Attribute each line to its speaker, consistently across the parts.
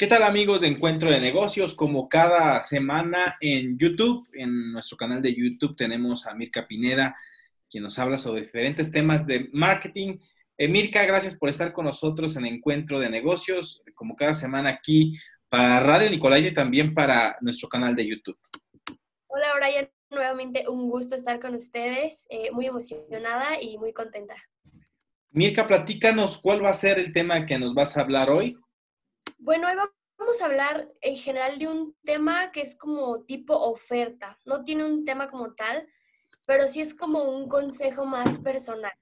Speaker 1: ¿Qué tal amigos de Encuentro de Negocios? Como cada semana en YouTube, en nuestro canal de YouTube tenemos a Mirka Pineda, quien nos habla sobre diferentes temas de marketing. Eh, Mirka, gracias por estar con nosotros en Encuentro de Negocios, como cada semana aquí para Radio Nicolai y también para nuestro canal de YouTube.
Speaker 2: Hola Brian, nuevamente un gusto estar con ustedes, eh, muy emocionada y muy contenta.
Speaker 1: Mirka, platícanos cuál va a ser el tema que nos vas a hablar hoy.
Speaker 2: Bueno, hoy vamos a hablar en general de un tema que es como tipo oferta. No tiene un tema como tal, pero sí es como un consejo más personal.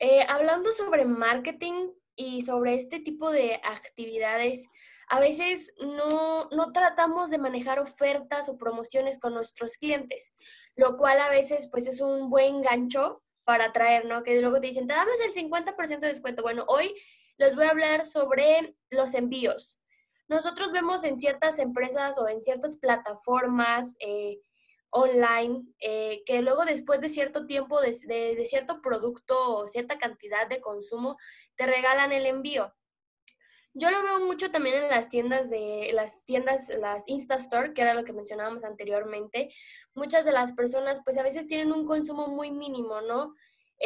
Speaker 2: Eh, hablando sobre marketing y sobre este tipo de actividades, a veces no, no tratamos de manejar ofertas o promociones con nuestros clientes, lo cual a veces pues es un buen gancho para atraer, ¿no? Que luego te dicen, te damos el 50% de descuento. Bueno, hoy les voy a hablar sobre los envíos. Nosotros vemos en ciertas empresas o en ciertas plataformas eh, online eh, que luego después de cierto tiempo, de, de, cierto producto o cierta cantidad de consumo, te regalan el envío. Yo lo veo mucho también en las tiendas de las tiendas, las Instastore, que era lo que mencionábamos anteriormente. Muchas de las personas, pues a veces tienen un consumo muy mínimo, ¿no?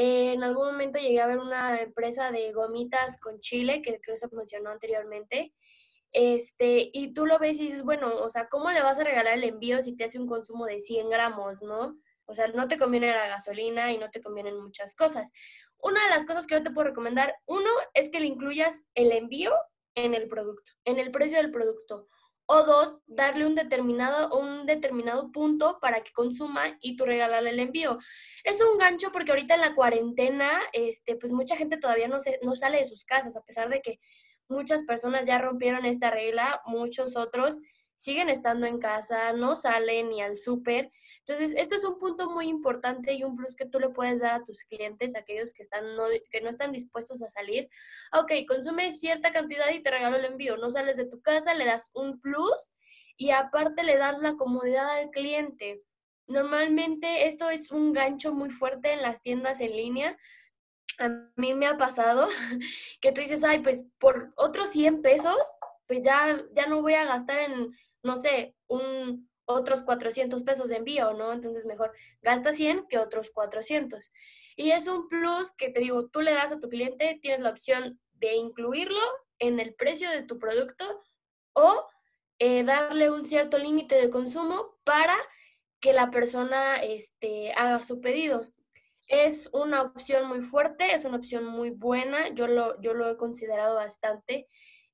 Speaker 2: En algún momento llegué a ver una empresa de gomitas con chile, que creo que se mencionó anteriormente. Este, y tú lo ves y dices, bueno, o sea, ¿cómo le vas a regalar el envío si te hace un consumo de 100 gramos, no? O sea, no te conviene la gasolina y no te convienen muchas cosas. Una de las cosas que yo te puedo recomendar, uno, es que le incluyas el envío en el producto, en el precio del producto o dos, darle un determinado, un determinado punto para que consuma y tú regalarle el envío. Es un gancho porque ahorita en la cuarentena, este, pues mucha gente todavía no, se, no sale de sus casas, a pesar de que muchas personas ya rompieron esta regla, muchos otros siguen estando en casa, no salen ni al súper. Entonces, esto es un punto muy importante y un plus que tú le puedes dar a tus clientes, aquellos que, están no, que no están dispuestos a salir. Ok, consume cierta cantidad y te regalo el envío. No sales de tu casa, le das un plus y aparte le das la comodidad al cliente. Normalmente esto es un gancho muy fuerte en las tiendas en línea. A mí me ha pasado que tú dices, ay, pues por otros 100 pesos, pues ya, ya no voy a gastar en no sé, un, otros 400 pesos de envío, ¿no? Entonces mejor gasta 100 que otros 400. Y es un plus que te digo, tú le das a tu cliente, tienes la opción de incluirlo en el precio de tu producto o eh, darle un cierto límite de consumo para que la persona este, haga su pedido. Es una opción muy fuerte, es una opción muy buena, yo lo, yo lo he considerado bastante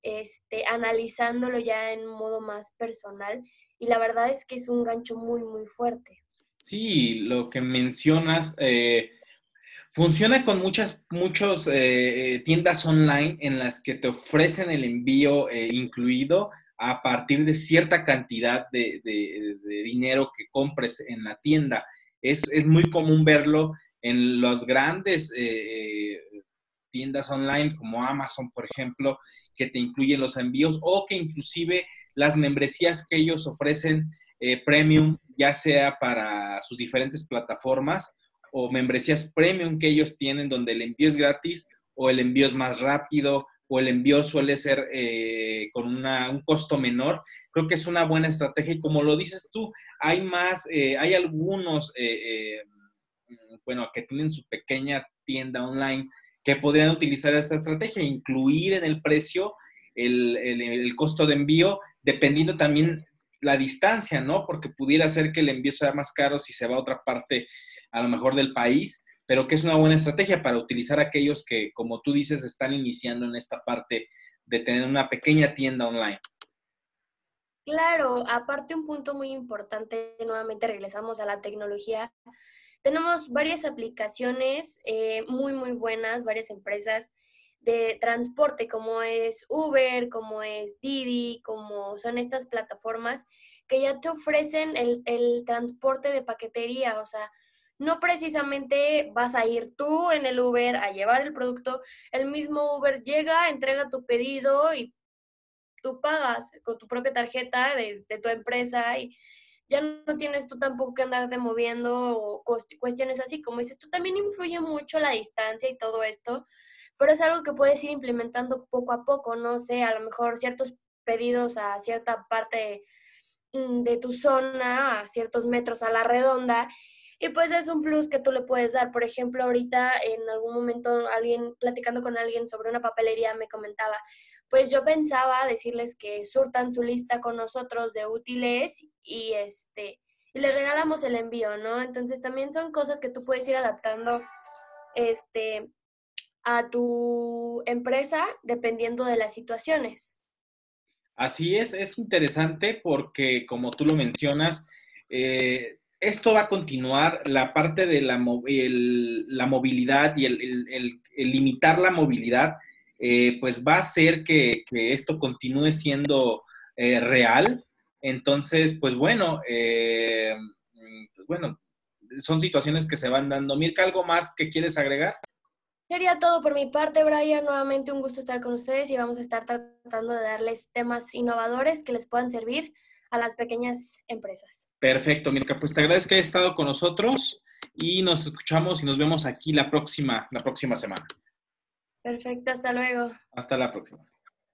Speaker 2: este, analizándolo ya en modo más personal. Y la verdad es que es un gancho muy, muy fuerte.
Speaker 1: Sí, lo que mencionas, eh, funciona con muchas muchos, eh, tiendas online en las que te ofrecen el envío eh, incluido a partir de cierta cantidad de, dinero que compres en la tienda. Es, es muy común verlo en los grandes tiendas online como Amazon, por ejemplo, que te incluyen los envíos o que inclusive las membresías que ellos ofrecen eh, premium, ya sea para sus diferentes plataformas o membresías premium que ellos tienen donde el envío es gratis o el envío es más rápido o el envío suele ser eh, con un costo menor. Creo que es una buena estrategia y como lo dices tú, hay más, eh, hay algunos, bueno, que tienen su pequeña tienda online que podrían utilizar esta estrategia, incluir en el precio el, costo de envío, dependiendo también la distancia, ¿no? Porque pudiera ser que el envío sea más caro si se va a otra parte, a lo mejor del país, pero que es una buena estrategia para utilizar aquellos que, como tú dices, están iniciando en esta parte de tener una pequeña tienda online.
Speaker 2: Claro, aparte un punto muy importante, nuevamente regresamos a la tecnología, tenemos varias aplicaciones eh, muy, muy buenas, varias empresas de transporte como es Uber, como es Didi, como son estas plataformas que ya te ofrecen el, el transporte de paquetería, o sea, no precisamente vas a ir tú en el Uber a llevar el producto, el mismo Uber llega, entrega tu pedido y tú pagas con tu propia tarjeta de, de tu empresa y ya no tienes tú tampoco que andarte moviendo o cuestiones así, como dices, tú también influye mucho la distancia y todo esto, pero es algo que puedes ir implementando poco a poco, no sé, a lo mejor ciertos pedidos a cierta parte mm, de tu zona, a ciertos metros a la redonda, y pues es un plus que tú le puedes dar. Por ejemplo, ahorita en algún momento alguien, platicando con alguien sobre una papelería, me comentaba, pues yo pensaba decirles que surtan su lista con nosotros de útiles y este y les regalamos el envío, ¿no? Entonces también son cosas que tú puedes ir adaptando este a tu empresa dependiendo de las situaciones.
Speaker 1: Así es, es interesante porque como tú lo mencionas, eh, esto va a continuar, la parte de la, la movilidad y el, limitar la movilidad, eh, pues va a hacer que, esto continúe siendo eh, real. Entonces, pues bueno, pues bueno, son situaciones que se van dando. Mirka, ¿algo más que quieres agregar?
Speaker 2: Sería todo por mi parte, Brian. Nuevamente un gusto estar con ustedes y vamos a estar tratando de darles temas innovadores que les puedan servir a las pequeñas empresas.
Speaker 1: Perfecto, Mirka. Pues te agradezco que hayas estado con nosotros y nos escuchamos y nos vemos aquí la próxima, la próxima semana.
Speaker 2: Perfecto, hasta luego.
Speaker 1: Hasta la próxima.